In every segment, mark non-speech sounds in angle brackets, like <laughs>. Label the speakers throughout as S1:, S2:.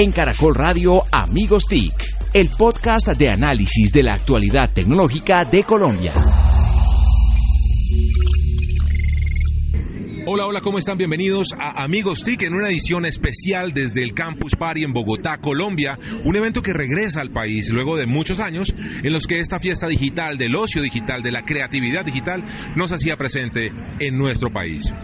S1: En Caracol Radio Amigos TIC, el podcast de análisis de la actualidad tecnológica de Colombia.
S2: Hola, hola, ¿cómo están? Bienvenidos a Amigos TIC en una edición especial desde el Campus Party en Bogotá, Colombia, un evento que regresa al país luego de muchos años en los que esta fiesta digital, del ocio digital, de la creatividad digital, nos hacía presente en nuestro país.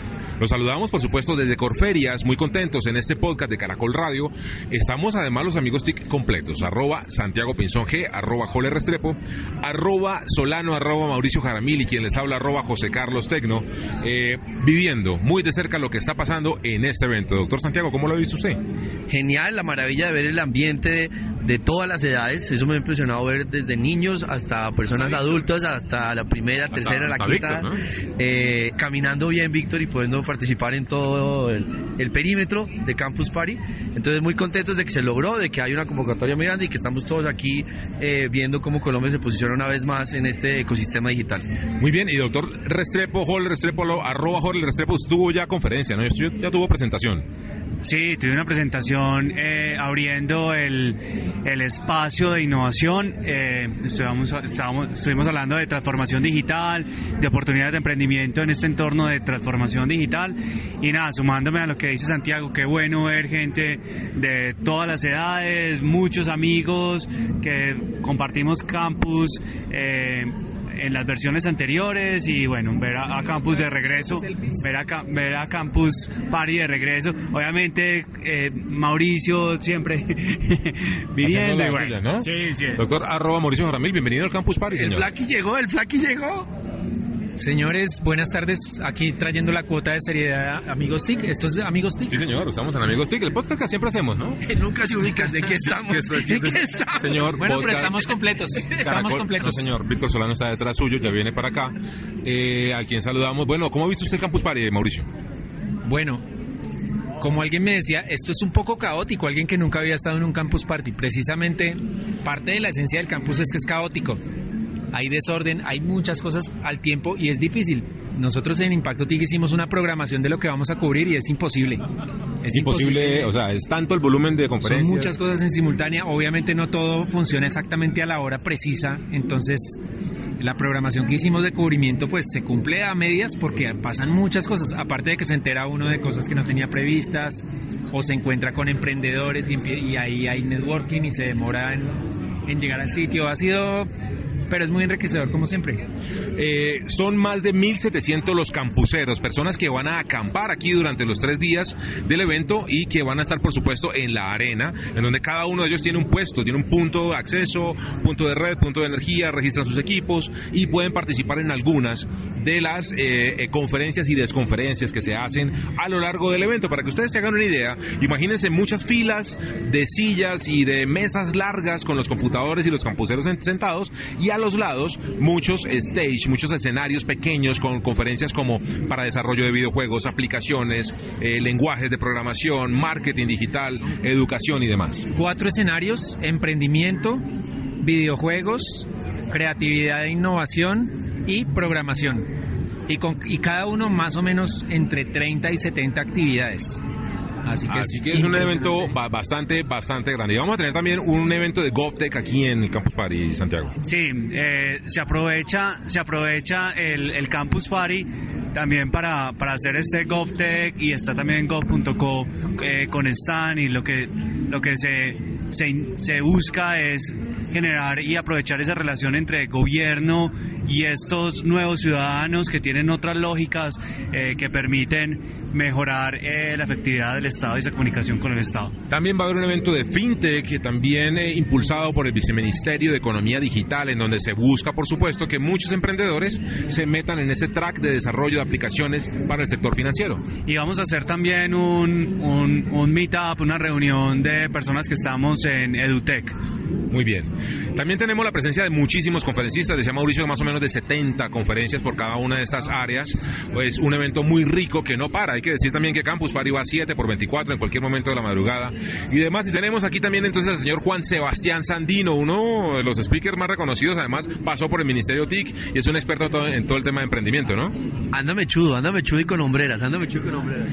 S2: Los saludamos, por supuesto, desde Corferias, muy contentos en este podcast de Caracol Radio. Estamos además los amigos TIC completos, arroba Santiago Pinzón G, arroba Jole Restrepo, arroba Solano, arroba Mauricio Jaramil y quien les habla, arroba José Carlos Tecno, eh, viviendo muy de cerca lo que está pasando en este evento. Doctor Santiago, ¿cómo lo ha visto usted?
S3: Genial, la maravilla de ver el ambiente de, todas las edades, eso me ha impresionado ver desde niños hasta personas adultas, hasta la primera, tercera, la quinta, eh, caminando bien, Víctor, y pudiendo participar en todo el, perímetro de Campus Party. Entonces muy contentos de que se logró, de que hay una convocatoria muy grande y que estamos todos aquí eh, viendo cómo Colombia se posiciona una vez más en este ecosistema digital.
S2: Muy bien, y doctor Restrepo, Hall Restrepo, arroba Hall Restrepo, tuvo ya conferencia, ¿no? Ya tuvo presentación.
S4: Sí, tuve una presentación eh, abriendo el, el, espacio de innovación. Eh, estuvimos, estábamos, estuvimos hablando de transformación digital, de oportunidades de emprendimiento en este entorno de transformación digital. Y nada, sumándome a lo que dice Santiago, qué bueno ver gente de todas las edades, muchos amigos que compartimos campus. Eh, en las versiones anteriores y bueno, ver a, Campus de regreso, ver a, ver a Campus Party de regreso. Obviamente, eh, Mauricio siempre <laughs> viniendo.
S2: ¿no? Sí, sí. Doctor arroba Mauricio Jaramil, bienvenido al Campus Party, señor.
S3: El Flaqui llegó, el Flaqui llegó.
S5: Señores, buenas tardes. Aquí trayendo la cuota de seriedad Amigos TIC. ¿Esto es Amigos TIC?
S2: Sí, señor, estamos en Amigos TIC. El podcast que siempre hacemos, ¿no? <laughs>
S3: Nunca se ubican de qué <laughs> estamos. ¿De qué estamos?
S2: Señor,
S5: bueno, pero estamos completos. Estamos completos.
S2: señor, Víctor Solano está detrás suyo, ya viene para acá. Eh, a quien saludamos. Bueno, ¿cómo ha visto usted el Campus Party, Mauricio?
S5: Bueno, como alguien me decía, esto es un poco caótico, alguien que nunca había estado en un campus party. Precisamente parte de la esencia del campus es que es caótico hay desorden, hay muchas cosas al tiempo y es difícil. Nosotros en Impacto TIC hicimos una programación de lo que vamos a cubrir y es imposible.
S2: Es imposible, o sea, es tanto el volumen de conferencias.
S5: Son muchas cosas en simultánea, obviamente no todo funciona exactamente a la hora precisa, entonces la programación que hicimos de cubrimiento pues se cumple a medias porque pasan muchas cosas, aparte de que se entera uno de cosas que no tenía previstas o se encuentra con emprendedores y, ahí hay networking y se demora en, en llegar al sitio. Ha sido pero es muy enriquecedor como siempre.
S2: Eh, son más de 1.700 los campuseros, personas que van a acampar aquí durante los tres días del evento y que van a estar, por supuesto, en la arena, en donde cada uno de ellos tiene un puesto, tiene un punto de acceso, punto de red, punto de energía, registran sus equipos y pueden participar en algunas de las eh, eh, conferencias y desconferencias que se hacen a lo largo del evento. Para que ustedes se hagan una idea, imagínense muchas filas de sillas y de mesas largas con los computadores y los campuseros sentados y a los lados muchos stage, muchos escenarios pequeños con conferencias como para desarrollo de videojuegos, aplicaciones, eh, lenguajes de programación, marketing digital, educación y demás.
S5: Cuatro escenarios, emprendimiento, videojuegos, creatividad e innovación y programación. Y, con, y cada uno más o menos entre 30 y 70 actividades.
S2: Así que, es, un evento bastante, bastante grande. Y vamos a tener también un evento de GovTech aquí en el Campus Party, Santiago.
S4: Sí, eh, se aprovecha, se aprovecha el, el Campus Party también para, para hacer este GovTech y está también gov.co eh, con Stan y lo que, lo que se, se, se busca es generar y aprovechar esa relación entre gobierno y estos nuevos ciudadanos que tienen otras lógicas eh, que permiten mejorar eh, la efectividad del Estado y esa comunicación con el Estado.
S2: También va a haber un evento de FinTech, también eh, impulsado por el Viceministerio de Economía Digital, en donde se busca, por supuesto, que muchos emprendedores se metan en ese track de desarrollo de aplicaciones para el sector financiero.
S4: Y vamos a hacer también un, un, un meetup, una reunión de personas que estamos en EduTech.
S2: Muy bien. También tenemos la presencia de muchísimos conferencistas, decía Mauricio, más o menos de 70 conferencias por cada una de estas áreas. Es un evento muy rico que no para. Hay que decir también que Campus Party va 7 por 24 24 en cualquier momento de la madrugada y demás. Y tenemos aquí también entonces al señor Juan Sebastián Sandino, uno de los speakers más reconocidos, además pasó por el Ministerio TIC y es un experto en todo el tema de emprendimiento, ¿no?
S3: Ándame chudo, ándame chudo y con hombreras, ándame chudo y con hombreras.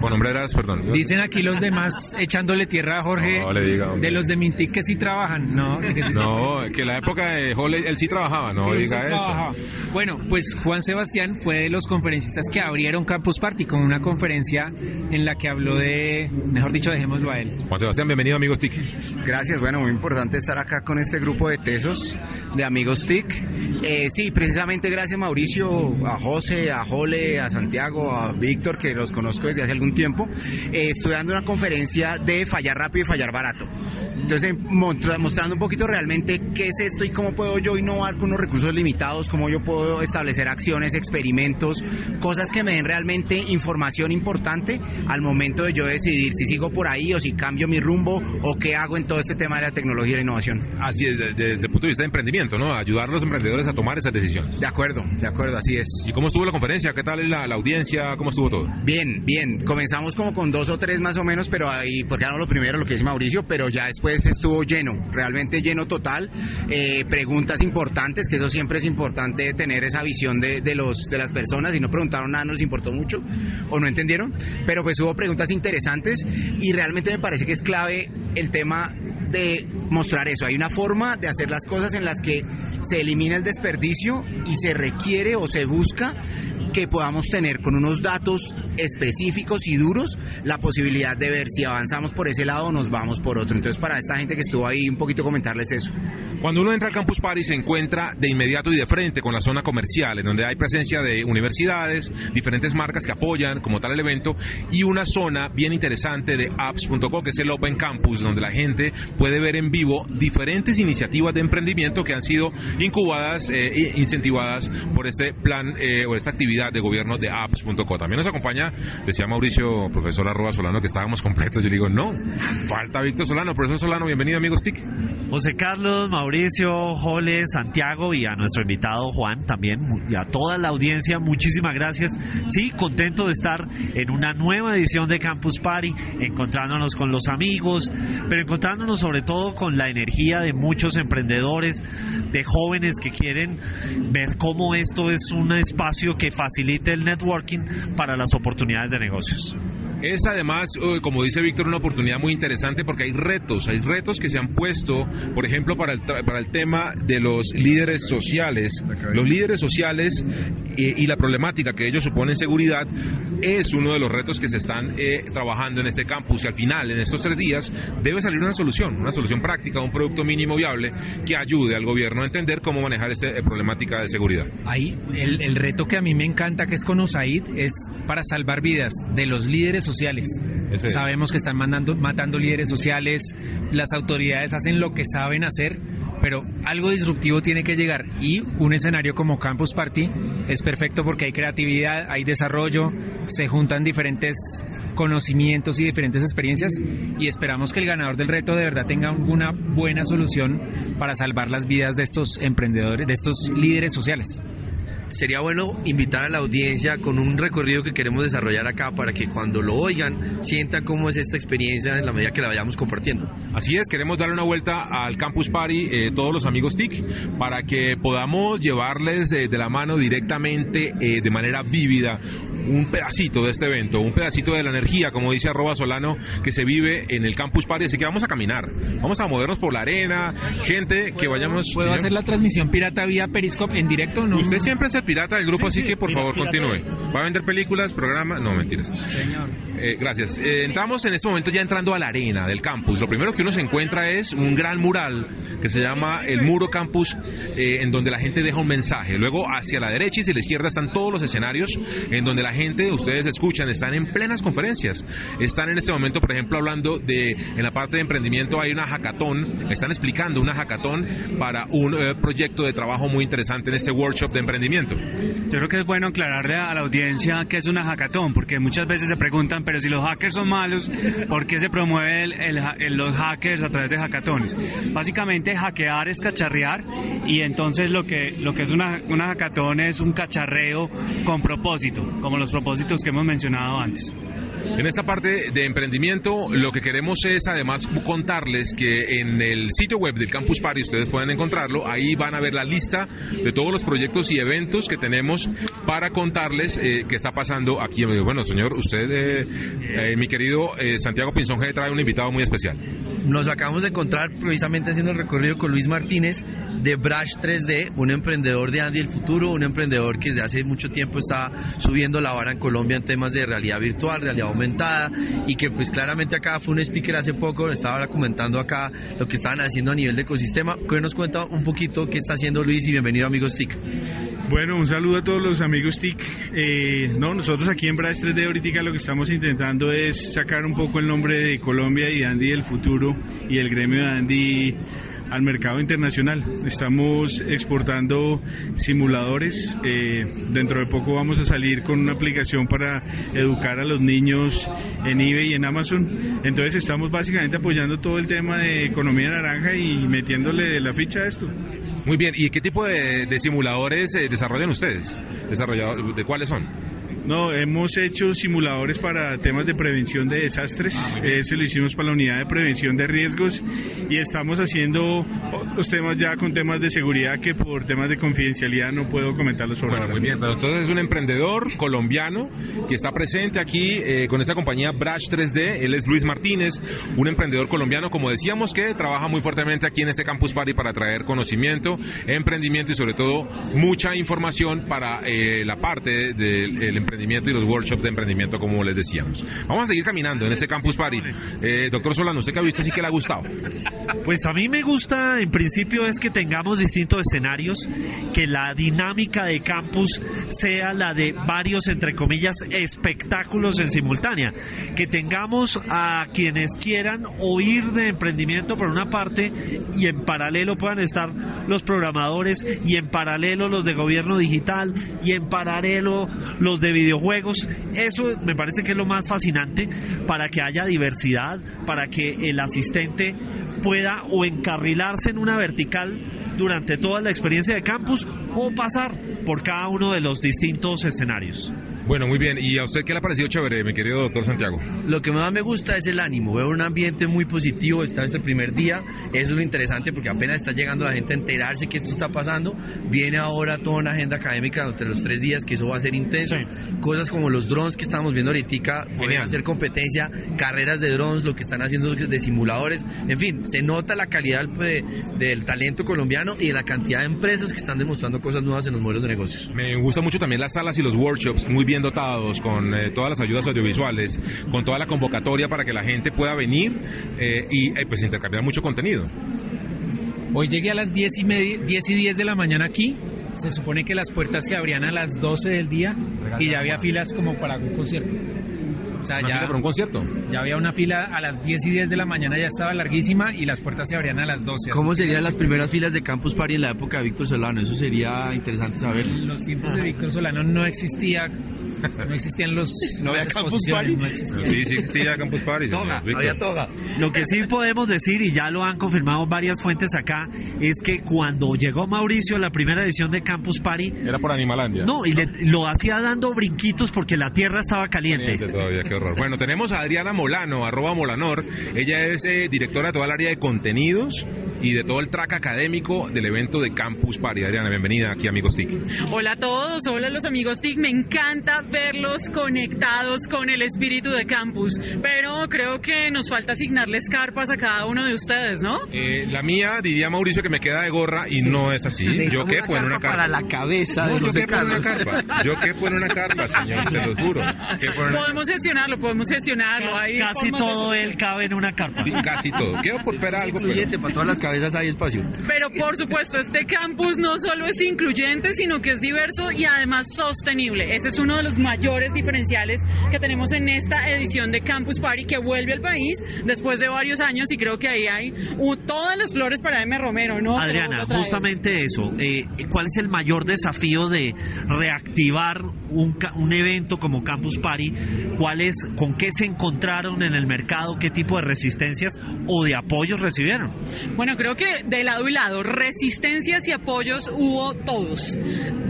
S2: Con hombreras, perdón.
S5: Dicen aquí los demás echándole tierra a Jorge
S2: No, le diga, hombre.
S5: de los de Mintic que sí trabajan, ¿no? <laughs> Que sí-
S2: No, que la época de Hall, él sí trabajaba, no
S5: sí
S2: diga eso.
S5: trabajaba. Bueno, pues Juan Sebastián fue de los conferencistas que abrieron Campus Party con una conferencia en la que habló de, mejor dicho, dejémoslo a él.
S2: Juan Sebastián, bienvenido amigos TIC.
S6: Gracias, bueno, muy importante estar acá con este grupo de tesos de amigos TIC. Eh, sí, precisamente gracias Mauricio, a José, a Jole, a Santiago, a Víctor, que los conozco desde hace algún tiempo. Eh, estoy dando una conferencia de fallar rápido y fallar barato. Entonces, mostrando un poquito realmente qué es esto y cómo puedo yo innovar con unos recursos limitados, cómo yo puedo establecer acciones, experimentos, cosas que me den realmente información importante al momento de yo decidir si sigo por ahí o si cambio mi rumbo o qué hago en todo este tema de la tecnología y la innovación.
S2: Así es, de- de- desde el punto de vista de emprendimiento, ¿no? Ayudar a los emprendedores a tomar esas decisiones.
S6: De acuerdo, de acuerdo, así es.
S2: ¿Y cómo estuvo la conferencia? ¿Qué tal la, la audiencia? ¿Cómo estuvo todo?
S6: Bien, bien. Comenzamos como con dos o tres más o menos, pero ahí, porque era lo primero, lo que dice Mauricio, pero ya después estuvo lleno, realmente lleno total. Eh, preguntas importantes, que eso siempre es importante tener esa visión de, de los, de las personas. Si no preguntaron nada, no les importó mucho o no entendieron, pero pues hubo preguntas interesantes y realmente me parece que es clave el tema de mostrar eso. Hay una forma de hacer las cosas en las que se elimina el desperdicio y se requiere o se busca que podamos tener con unos datos específicos y duros la posibilidad de ver si avanzamos por ese lado o nos vamos por otro. Entonces, para esta gente que estuvo ahí, un poquito comentarles eso.
S2: Cuando uno entra al Campus Party se encuentra de inmediato y de frente con la zona comercial, en donde hay presencia de universidades, diferentes marcas que apoyan como tal el evento, y una zona bien interesante de apps.co, que es el Open Campus, donde la gente puede ver en vivo diferentes iniciativas de emprendimiento que han sido incubadas e incentivadas por este plan eh, o esta actividad de gobierno de apps.co. También nos acompaña, decía Mauricio, profesor arroba Solano, que estábamos completos. Yo digo, no, falta Víctor Solano. Profesor Solano, bienvenido, amigos TIC.
S7: José Carlos, Mauricio, Jole, Santiago y a nuestro invitado Juan también y a toda la audiencia, muchísimas gracias. Sí, contento de estar en una nueva edición de Campus Party, encontrándonos con los amigos, pero encontrándonos sobre todo con la energía de muchos emprendedores, de jóvenes que quieren ver cómo esto es un espacio que facilite el networking para las oportunidades de negocios.
S2: Es además, eh, como dice Víctor, una oportunidad muy interesante porque hay retos, hay retos que se han puesto, por ejemplo, para el, tra- para el tema de los líderes sociales. Los líderes sociales eh, y la problemática que ellos suponen seguridad es uno de los retos que se están eh, trabajando en este campus y al final, en estos tres días, debe salir una solución, una solución práctica, un producto mínimo viable que ayude al gobierno a entender cómo manejar esta problemática de seguridad.
S5: Ahí el, el reto que a mí me encanta que es con USAID es para salvar vidas de los líderes sociales.
S2: Ese.
S5: Sabemos que están mandando, matando líderes sociales, las autoridades hacen lo que saben hacer, pero algo disruptivo tiene que llegar y un escenario como Campus Party es perfecto porque hay creatividad, hay desarrollo, se juntan diferentes conocimientos y diferentes experiencias y esperamos que el ganador del reto de verdad tenga una buena solución para salvar las vidas de estos emprendedores, de estos líderes sociales.
S3: Sería bueno invitar a la audiencia con un recorrido que queremos desarrollar acá para que cuando lo oigan sientan cómo es esta experiencia en la medida que la vayamos compartiendo.
S2: Así es, queremos darle una vuelta al Campus Party, eh, todos los amigos TIC, para que podamos llevarles eh, de la mano directamente, eh, de manera vívida, un pedacito de este evento, un pedacito de la energía, como dice arroba Solano, que se vive en el Campus Party. Así que vamos a caminar, vamos a movernos por la arena, gente que vayamos...
S5: ¿Puedo
S2: señor.
S5: hacer la transmisión pirata vía Periscope en directo? No,
S2: Usted siempre es el pirata del grupo,
S7: Sí,
S2: así
S7: sí,
S2: que por favor
S7: pirata.
S2: continúe. ¿Va a vender películas, programa? No, mentiras.
S5: Señor.
S2: Eh, gracias. Eh, entramos en este momento ya entrando a la arena del campus. Lo primero que uno se encuentra es un gran mural que se llama el Muro Campus, eh, en donde la gente deja un mensaje. Luego hacia la derecha y hacia la izquierda están todos los escenarios en donde la gente, ustedes escuchan, están en plenas conferencias. Están en este momento, por ejemplo, hablando de, en la parte de emprendimiento hay una hackathon, están explicando una hackathon para un eh, proyecto de trabajo muy interesante en este workshop de emprendimiento.
S4: Yo creo que es bueno aclararle a la audiencia que es una hackathon, porque muchas veces se preguntan, pero si los hackers son malos, ¿por qué se promueve el- el ha- el- los hackers a través de hackatones? Básicamente hackear es cacharrear y entonces lo que, lo que es una, una hackathon es un cacharreo con propósito, como los propósitos que hemos mencionado antes.
S2: En esta parte de emprendimiento, lo que queremos es además contarles que en el sitio web del Campus Party, ustedes pueden encontrarlo, ahí van a ver la lista de todos los proyectos y eventos que tenemos para contarles eh, qué está pasando aquí. Bueno, señor, usted, eh, eh, mi querido Santiago Pinzón, trae un invitado muy especial.
S3: Nos acabamos de encontrar precisamente haciendo el recorrido con Luis Martínez de Brush 3D, un emprendedor de Andy el Futuro, un emprendedor que desde hace mucho tiempo está subiendo la vara en Colombia en temas de realidad virtual, realidad aumentada y que pues claramente acá fue un speaker hace poco, estaba comentando acá lo que estaban haciendo a nivel de ecosistema. Que nos cuenta un poquito qué está haciendo Luis y bienvenido amigos TIC.
S8: Bueno, un saludo a todos los amigos TIC. Eh, no, nosotros aquí en Brush 3D ahorita lo que estamos intentando es sacar un poco el nombre de Colombia y Andy del futuro y el gremio de Andy al mercado internacional. Estamos exportando simuladores. Eh, dentro de poco vamos a salir con una aplicación para educar a los niños en eBay y en Amazon. Entonces estamos básicamente apoyando todo el tema de economía naranja y metiéndole la ficha a esto.
S2: Muy bien. ¿Y qué tipo de, simuladores eh, desarrollan ustedes? ¿De cuáles son?
S8: No, hemos hecho simuladores para temas de prevención de desastres. Ese lo hicimos para la unidad de prevención de riesgos y estamos haciendo otros temas ya con temas de seguridad que por temas de confidencialidad no puedo comentarlos
S2: bueno, Muy bien, pero entonces es un emprendedor colombiano que está presente aquí eh, con esta compañía Brush 3D. Él es Luis Martínez, un emprendedor colombiano, como decíamos, que trabaja muy fuertemente aquí en este Campus Party para traer conocimiento, emprendimiento y sobre todo mucha información para eh, la parte del emprendimiento y los workshops de emprendimiento, como les decíamos. Vamos a seguir caminando en este Campus Party. Eh, doctor Solano, ¿usted qué ha visto? Sí que le ha gustado.
S7: Pues a mí me gusta, en principio, es que tengamos distintos escenarios, que la dinámica de campus sea la de varios, entre comillas, espectáculos en simultánea. Que tengamos a quienes quieran oír de emprendimiento por una parte y en paralelo puedan estar los programadores y en paralelo los de gobierno digital y en paralelo los de videojuegos. Eso me parece que es lo más fascinante para que haya diversidad, para que el asistente pueda o encarrilarse en una vertical durante toda la experiencia de campus o pasar por cada uno de los distintos escenarios.
S2: Bueno, muy bien. ¿Y a usted qué le ha parecido chévere, mi querido doctor Santiago?
S3: Lo que más me gusta es el ánimo. Veo un ambiente muy positivo. Está este primer día. Eso es lo interesante porque apenas está llegando la gente a enterarse que esto está pasando. Viene ahora toda una agenda académica durante los tres días que eso va a ser intenso. Cosas como los drones que estamos viendo ahorita, pueden hacer competencia, carreras de drones, lo que están haciendo de simuladores. En fin, se nota la calidad del, talento colombiano y de la cantidad de empresas que están demostrando cosas nuevas en los modelos de negocios.
S2: Me gusta mucho también las salas y los workshops, muy bien dotados, con eh, todas las ayudas audiovisuales, con toda la convocatoria para que la gente pueda venir eh, y eh, pues intercambiar mucho contenido.
S5: Hoy llegué a las 10 y, media, 10 y 10 de la mañana aquí. Se supone que las puertas se abrían a las 12 del día y ya había filas como para un concierto.
S2: O sea, ya para un concierto.
S5: Ya había una fila a las 10 y 10 de la mañana, ya estaba larguísima y las puertas se abrían a las 12.
S3: ¿Cómo serían las primeras filas de Campus Party en la época de Víctor Solano? Eso sería interesante saber.
S5: En los tiempos de Víctor Solano no existía no existían los. <laughs>
S3: ¿No había Campus Party?
S2: Sí, sí existía Campus Party.
S3: Toga, había toga.
S7: Lo que sí podemos decir, y ya lo han confirmado varias fuentes acá, es que cuando llegó Mauricio a la primera edición de Campus Party.
S2: Era por Animalandia.
S7: No, y lo hacía dando brinquitos porque la tierra estaba caliente.
S2: caliente todavía, qué horror. Bueno, tenemos a Adriana Molano, arroba Molanor. Ella es eh, directora de toda el área de contenidos y de todo el track académico del evento de Campus Party. Adriana, bienvenida aquí, amigos TIC.
S9: Hola a todos, hola a los amigos TIC. Me encanta verlos conectados con el espíritu de campus, pero creo que nos falta asignarles carpas a cada uno de ustedes, ¿no?
S2: Eh, la mía, diría Mauricio, que me queda de gorra y no es así. Yo qué poner una carpa.
S3: Para la cabeza
S2: de yo qué poner una carpa. Yo qué poner una carpa, señor, se lo juro. <laughs>
S9: Podemos gestionarlo, podemos gestionarlo.
S7: casi todo él cabe en una carpa.
S2: Sí, casi todo. Quedo por fuera algo.
S3: Incluyente, para todas las cabezas hay espacio.
S9: Pero por supuesto, este campus no solo es incluyente, sino que es diverso y además sostenible. Ese es uno de los mayores diferenciales que tenemos en esta edición de Campus Party que vuelve al país después de varios años y creo que ahí hay todas las flores para M. Romero, ¿no?
S7: Adriana, justamente eso. Eh, ¿Cuál es el mayor desafío de reactivar un, un evento como Campus Party? ¿Cuál es, ¿Con qué se encontraron en el mercado? ¿Qué tipo de resistencias o de apoyos recibieron?
S9: Bueno, creo que de lado y lado, resistencias y apoyos hubo todos.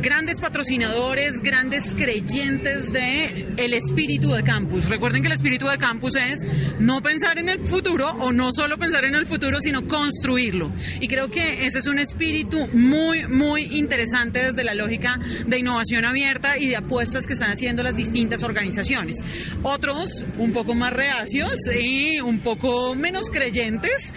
S9: grandes patrocinadores, grandes creyentes de el espíritu de campus. Recuerden que el espíritu de campus es no pensar en el futuro o no solo pensar en el futuro, sino construirlo. Y creo que ese es un espíritu muy, muy interesante desde la lógica de innovación abierta y de apuestas que están haciendo las distintas organizaciones. Otros un poco más reacios y un poco menos creyentes.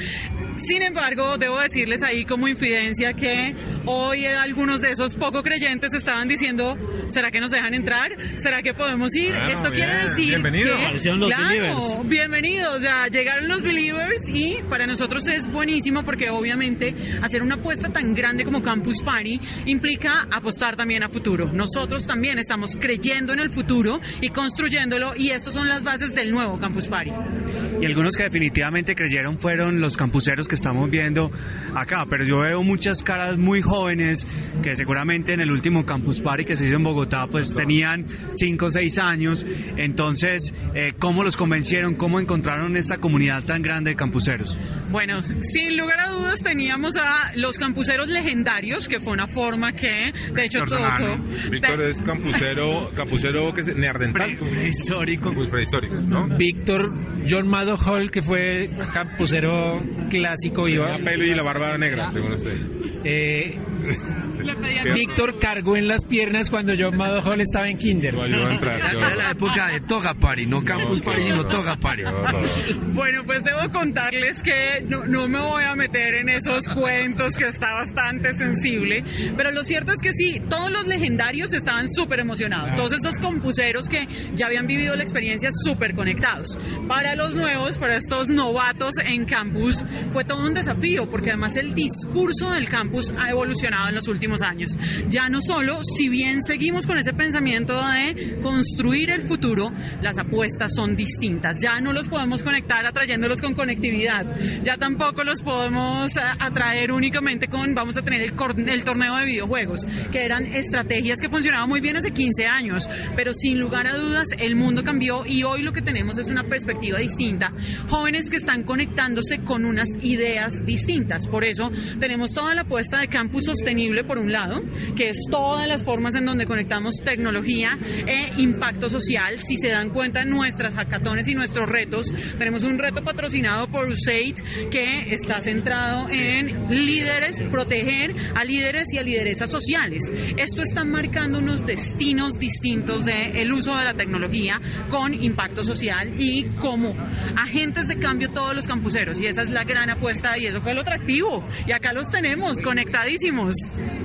S9: Sin embargo, debo decirles ahí como infidencia que hoy algunos de esos poco creyentes estaban diciendo, ¿será que nos dejan entrar? ¿Será que podemos ir?
S2: Bueno,
S9: Esto
S2: bien,
S9: quiere decir
S2: bienvenido.
S9: que
S7: los
S9: claro,
S7: believers.
S9: bienvenidos, ya llegaron los believers y para nosotros es buenísimo porque obviamente hacer una apuesta tan grande como Campus Party implica apostar también a futuro. Nosotros también estamos creyendo en el futuro y construyéndolo y estas son las bases del nuevo Campus Party.
S4: Y algunos que definitivamente creyeron fueron los campuseros que estamos viendo acá, pero yo veo muchas caras muy jóvenes que seguramente en el último Campus Party que se hizo en Bogotá pues tenían 5 o 6 años, entonces eh, ¿cómo los convencieron? ¿Cómo encontraron esta comunidad tan grande de campuseros?
S9: Bueno, sin lugar a dudas teníamos a los campuseros legendarios, que fue una forma que de hecho tocó.
S2: Víctor es campusero, campusero que es neardental.
S4: Histórico.
S2: Campus prehistórico, ¿no?
S5: Víctor John Mado Hall, que fue campusero clásico, iba.
S2: La pelo y la barba negra, según usted.
S5: Eh, Víctor cargó en las piernas cuando John Mado Hall estaba en Kinder.
S3: Era la época de Toga Party, no Campus
S2: qué
S3: Party, sino. Toga Party.
S9: Bueno, pues debo contarles que no, no me voy a meter en esos cuentos que está bastante sensible, pero lo cierto es que sí, todos los legendarios estaban súper emocionados, todos estos compuseros que ya habían vivido la experiencia súper conectados. Para los nuevos, para estos novatos en campus, fue todo un desafío, porque además el discurso del campus ha evolucionado en los últimos años. Ya no solo, si bien seguimos con ese pensamiento de construir el futuro, las apuestas son distintas. Ya no los podemos conectar atrayéndolos con conectividad. Ya tampoco los podemos a- atraer únicamente con, vamos a tener el, el torneo de videojuegos, que eran estrategias que funcionaban muy bien hace 15 años, pero sin lugar a dudas el mundo cambió y hoy lo que tenemos es una perspectiva distinta. Jóvenes que están conectándose con unas ideas distintas. Por eso tenemos toda la apuesta de campus sostenible por un lado, que es todas las formas en donde conectamos tecnología e impacto social. Si se dan cuenta, nuestras hackatones y nuestros retos, tenemos un reto patrocinado por USAID que está centrado en líderes, proteger a líderes y a lideresas sociales. Esto está marcando unos destinos distintos del uso de la tecnología con impacto social y como agentes de cambio todos los campuseros. Y esa es la gran apuesta y eso fue lo atractivo. Y acá los tenemos conectadísimos.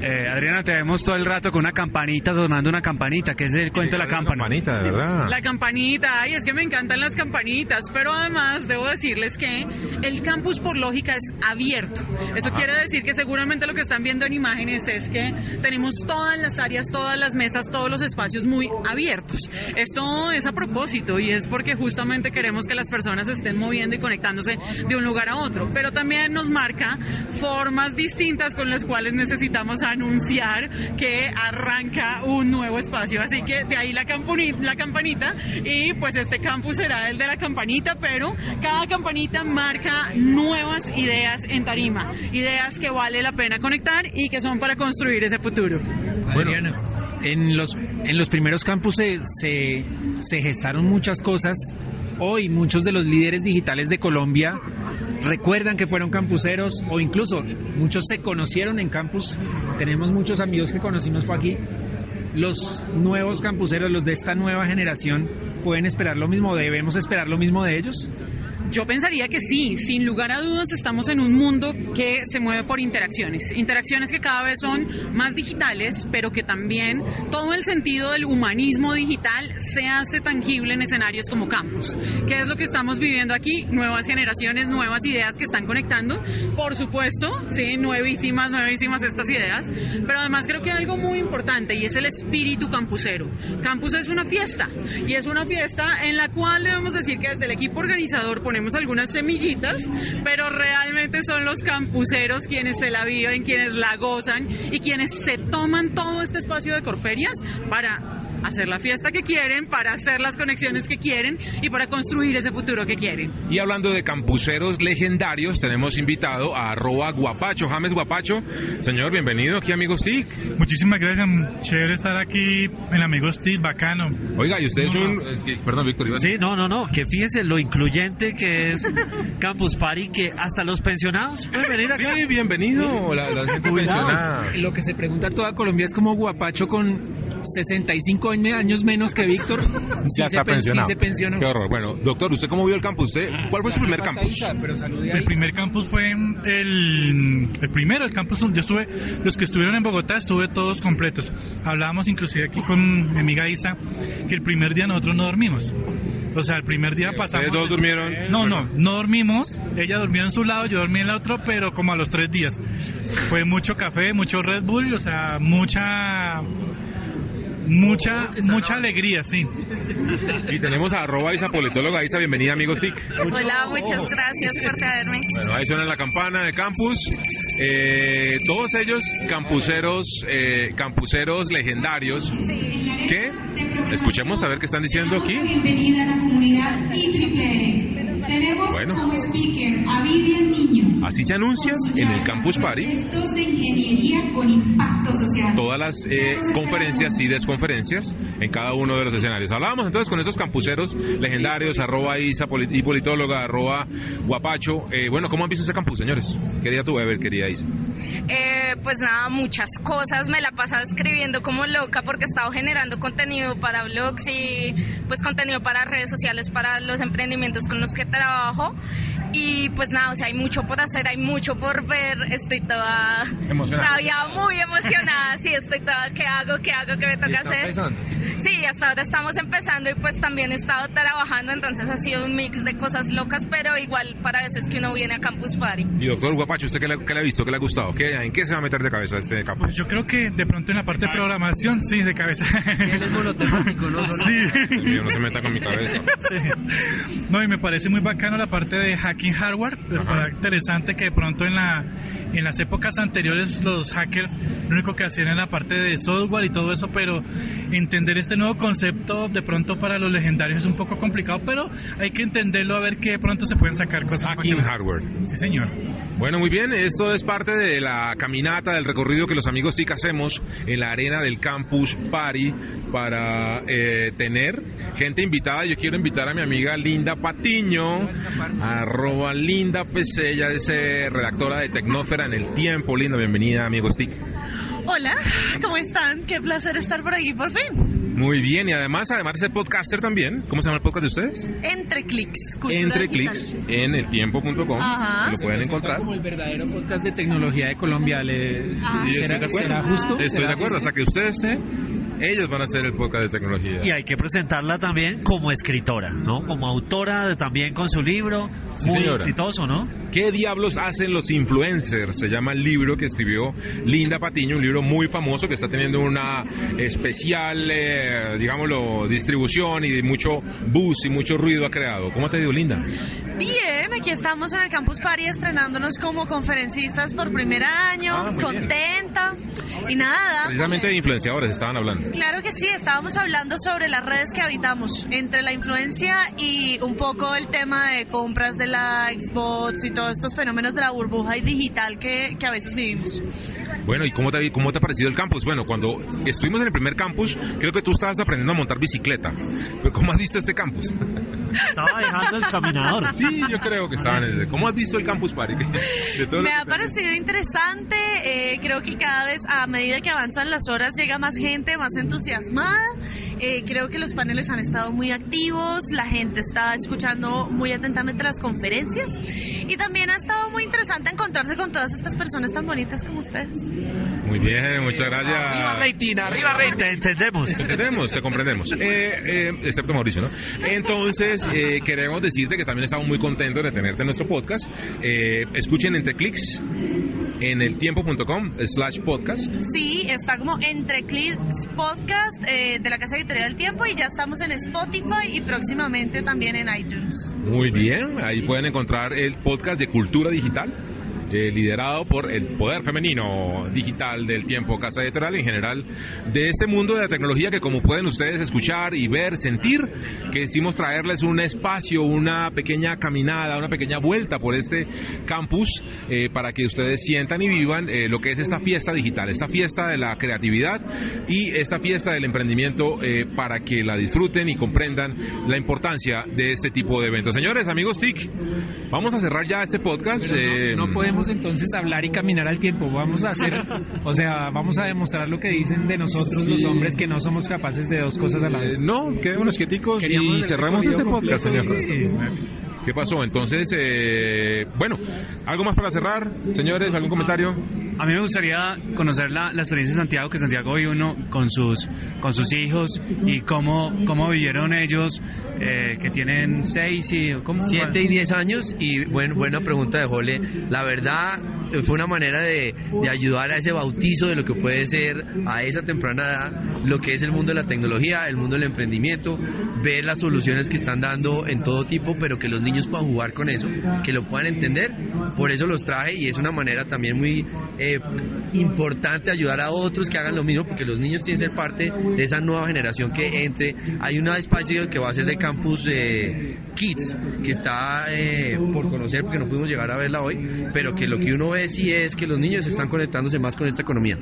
S4: Eh, Adriana, te vemos todo el rato con una campanita, sonando una campanita, que es el cuento de la campana.
S2: Campanita, de verdad.
S9: La campanita, ay, es que me encantan las campanitas, pero además debo decirles que el campus por lógica es abierto. Eso quiere decir que seguramente lo que están viendo en imágenes es que tenemos todas las áreas, todas las mesas, todos los espacios muy abiertos. Esto es a propósito y es porque justamente queremos que las personas estén moviendo y conectándose de un lugar a otro, pero también nos marca formas distintas con las cuales necesitamos anunciar que arranca un nuevo espacio. Así que de ahí la, la campanita y pues este campus será el de la campanita, pero cada campanita marca nuevas ideas en tarima, ideas que vale la pena conectar y que son para construir ese futuro.
S5: Adriana, en los, en los primeros campus se, se, se gestaron muchas cosas. Hoy muchos de los líderes digitales de Colombia recuerdan que fueron campuseros o incluso muchos se conocieron en campus. Tenemos muchos amigos que conocimos fue aquí. Los nuevos campuseros, los de esta nueva generación, pueden esperar lo mismo, debemos esperar lo mismo de ellos.
S9: Yo pensaría que sí, sin lugar a dudas estamos en un mundo que se mueve por interacciones, interacciones que cada vez son más digitales, pero que también todo el sentido del humanismo digital se hace tangible en escenarios como campus. ¿Qué es lo que estamos viviendo aquí? Nuevas generaciones, nuevas ideas que están conectando, por supuesto, sí, nuevísimas, nuevísimas estas ideas, pero además creo que hay algo muy importante y es el espíritu campusero. Campus es una fiesta y es una fiesta en la cual debemos decir que desde el equipo organizador ponemos algunas semillitas, pero realmente son los campuseros quienes se la viven, quienes la gozan y quienes se toman todo este espacio de Corferias para hacer la fiesta que quieren, para hacer las conexiones que quieren y para construir ese futuro que quieren.
S2: Y hablando de campuseros legendarios, tenemos invitado a arroba guapacho, James Guapacho. Señor, bienvenido aquí, amigos TIC.
S10: Muchísimas gracias, chévere estar aquí en Amigos TIC, bacano.
S2: Oiga, y usted es
S10: No,
S2: un...
S10: no.
S2: es que- perdón, Víctor. a-
S7: Sí, no, no, no, que fíjese lo incluyente que es <laughs> Campus Party, que hasta los pensionados pueden venir acá.
S2: Sí, bienvenido, la, la gente pensionada.
S5: Lo que se pregunta toda Colombia es como Guapacho con 65 años menos que Víctor. Sí
S2: Ya
S5: se
S2: está
S5: pen- sí
S2: pensionado.
S5: se pensionó.
S2: Qué horror. Bueno, doctor, ¿usted cómo vio el campus? ¿Usted, ¿Cuál fue su primer campus?
S5: Isa, pero
S10: El
S5: Isa.
S10: primer campus fue el, el primero, el campus. Yo estuve, los que estuvieron en Bogotá, estuve todos completos. Hablábamos inclusive aquí con mi amiga Isa que el primer día nosotros no dormimos. O sea, el primer día pasamos.
S2: ¿Ustedes dos durmieron?
S10: No, no, no dormimos. Ella durmió en su lado, yo dormí en el otro, pero como a los tres días. Fue mucho café, mucho Red Bull, o sea, mucha. Mucha, mucha alegría, sí. <laughs>
S2: Y tenemos a arroba Isa Politóloga. Isa, bienvenida, amigos TIC.
S11: Hola, muchas gracias por traerme.
S2: Bueno, ahí suena la campana de campus. Eh, todos ellos campuseros, eh, campuseros legendarios. ¿Qué? Escuchemos a ver qué están diciendo aquí.
S12: Bienvenida a la comunidad IEEE. Tenemos
S2: Bueno.
S12: como speaker a Vivian Niño.
S2: Así se anuncia en el Campus Party
S12: Proyectos de ingeniería con impacto social.
S2: todas las eh, conferencias y desconferencias en cada uno de los escenarios. Hablábamos entonces con esos campuseros legendarios, arroba Isa poli- y politóloga, arroba Guapacho. Eh, bueno, ¿cómo han visto ese campus, señores? ¿Qué día tuve? A ver, querida Isa.
S11: Eh, pues nada, muchas cosas. Me la pasaba escribiendo como loca porque he estado generando contenido para blogs y pues contenido para redes sociales, para los emprendimientos con los que trabajo. Y pues nada, o sea, hay mucho por hacer, hay mucho por ver. Estoy toda
S2: Emocionada.
S11: todavía muy emocionada. Sí, estoy toda, ¿qué hago? ¿Qué hago? ¿Qué me toca hacer? Sí, hasta ahora estamos empezando y pues también he estado trabajando, entonces ha sido un mix de cosas locas, pero igual para eso es que uno viene a Campus Party.
S2: Y doctor Guapacho, ¿usted qué le, qué le ha visto? ¿Qué le ha gustado? ¿Qué, ¿En qué se va a meter de cabeza este campus?
S10: Pues yo creo que de pronto en la parte de programación, sí, de cabeza.
S3: Él es monotemático, ¿no? <laughs>
S10: Sí.
S2: No se meta con mi cabeza. <laughs>
S10: No, y me parece muy bacano la parte de hacking hardware.
S2: Ajá.
S10: parece interesante que de pronto en, la, en las épocas anteriores los hackers lo único que hacían era la parte de software y todo eso, pero entender este nuevo concepto de pronto para los legendarios es un poco complicado, pero hay que entenderlo a ver que de pronto se pueden sacar cosas.
S2: Hacking hardware.
S10: Sí, señor.
S2: Bueno, muy bien, esto es parte de la caminata, del recorrido que los amigos TIC hacemos en la arena del Campus Party para eh, tener gente invitada. Yo quiero invitar a mi amiga Linda Patiño, arroba Linda PC, ella es eh, redactora de Tecnófera en el Tiempo. Linda, bienvenida, amigos TIC.
S13: Hola, ¿cómo están? Qué placer estar por aquí por fin.
S2: Muy bien, y además, además de ser podcaster también, ¿cómo se llama el podcast de ustedes?
S13: Entre clics.
S2: Entre
S13: digital.
S2: clics en eltiempo.com,
S13: Ajá.
S2: lo pueden encontrar.
S5: Como el verdadero podcast de tecnología de Colombia. Le,
S13: Ah.
S5: ¿será, justo?
S2: Estoy
S5: ¿Será
S2: de acuerdo,
S5: justo?
S2: hasta que ustedes estén, ellos van a hacer el podcast de tecnología.
S7: Y hay que presentarla también como escritora, ¿no? Como autora de- también con su libro,
S2: Sí,
S7: muy
S2: señora.
S7: exitoso, ¿no?
S2: ¿Qué diablos hacen los influencers? Se llama el libro que escribió Linda Patiño, un libro muy famoso que está teniendo una especial, eh, digámoslo, distribución y mucho buzz y mucho ruido ha creado. ¿Cómo te digo, Linda?
S13: Bien, aquí estamos en el Campus Party estrenándonos como conferencistas por primer año,
S2: Ah, bien.
S13: contenta. Y nada,
S2: Precisamente de influenciadores estaban hablando.
S13: Claro que sí, estábamos hablando sobre las redes que habitamos, entre la influencia y un poco el tema de compras de likes, bots y todos estos fenómenos de la burbuja y digital que, que a veces vivimos.
S2: Bueno, ¿y cómo te, cómo te ha parecido el campus? Bueno, cuando estuvimos en el primer campus, creo que tú estabas aprendiendo a montar bicicleta. Pero ¿Cómo has visto este campus?
S7: Estaba dejando el caminador. <laughs>
S2: Sí, yo creo que estaban en ese. ¿Cómo has visto el campus party? <laughs> De todo lo
S13: Me ha parecido interesante, eh, creo que cada vez a medida que avanzan las horas llega más gente, más entusiasmada. Eh, creo que los paneles han estado muy activos, la gente está escuchando muy atentamente las conferencias y también ha estado muy interesante encontrarse con todas estas personas tan bonitas como ustedes.
S2: Muy bien, muchas gracias.
S7: Arriba Reitina, arriba Reitina. Te entendemos.
S2: Te entendemos, te comprendemos. <laughs> Eh, eh, excepto Mauricio, ¿no? Entonces, eh, queremos decirte que también estamos muy contentos de tenerte en nuestro podcast. Eh, escuchen entre clics en el tiempo.com slash podcast.
S13: Sí, está como Entre Clips Podcast eh, de la Casa Editorial del Tiempo y ya estamos en Spotify y próximamente también en iTunes.
S2: Muy bien, ahí pueden encontrar el podcast de Cultura Digital. Eh, liderado por el poder femenino digital del tiempo Casa Editorial en general de este mundo de la tecnología que como pueden ustedes escuchar y ver, sentir, que decimos traerles un espacio, una pequeña caminada, una pequeña vuelta por este campus eh, para que ustedes sientan y vivan eh, lo que es esta fiesta digital, esta fiesta de la creatividad y esta fiesta del emprendimiento para que la disfruten y comprendan la importancia de este tipo de eventos. Señores, amigos TIC, vamos a cerrar ya este podcast.
S5: no podemos entonces hablar y caminar al tiempo. Vamos a hacer, o sea, vamos a demostrar lo que dicen de nosotros los hombres que no somos capaces de dos cosas a la vez.
S2: Eh, no, quedémonos quieticos y cerramos este podcast, señor. ¿Qué pasó? Entonces, eh, bueno, ¿algo más para cerrar? Señores, ¿algún comentario?
S4: A mí me gustaría conocer la, la experiencia de Santiago, que Santiago uno con sus, con sus hijos y cómo, cómo vivieron ellos, eh, que tienen 6 y... ¿cómo?
S3: 7 y 10 años y bueno, buena pregunta de Jole. La verdad fue una manera de, de ayudar a ese bautizo de lo que puede ser a esa temprana edad lo que es el mundo de la tecnología, el mundo del emprendimiento, ver las soluciones que están dando en todo tipo, pero que los niños puedan jugar con eso, que lo puedan entender. Por eso los traje y es una manera también muy eh, importante ayudar a otros que hagan lo mismo, porque los niños tienen que ser parte de esa nueva generación que entre. Hay una espacio que va a ser de campus eh, Kids, que está eh, por conocer porque no pudimos llegar a verla hoy, pero que lo que uno ve sí es que los niños están conectándose más con esta economía.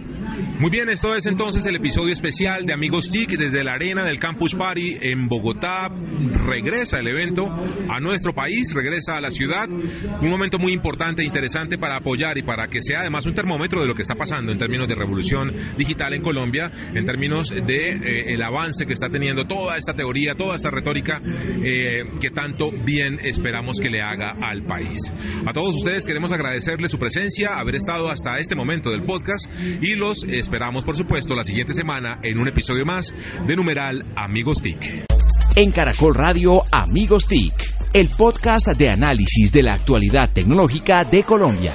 S2: Muy bien, esto es entonces el episodio especial de Amigos TIC desde la arena del Campus Party en Bogotá. Regresa el evento a nuestro país, regresa a la ciudad. Un momento muy importante e interesante para apoyar y para que sea además un termómetro de lo que está pasando en términos de revolución digital en Colombia, en términos de eh, el avance que está teniendo toda esta teoría, toda esta retórica eh, que tanto bien esperamos que le haga al país. A todos ustedes queremos agradecerles su presencia, haber estado hasta este momento del podcast y los esperamos, por supuesto, la siguiente semana en un episodio más de Numeral Amigos TIC.
S1: En Caracol Radio Amigos TIC, el podcast de análisis de la actualidad tecnológica de Colombia.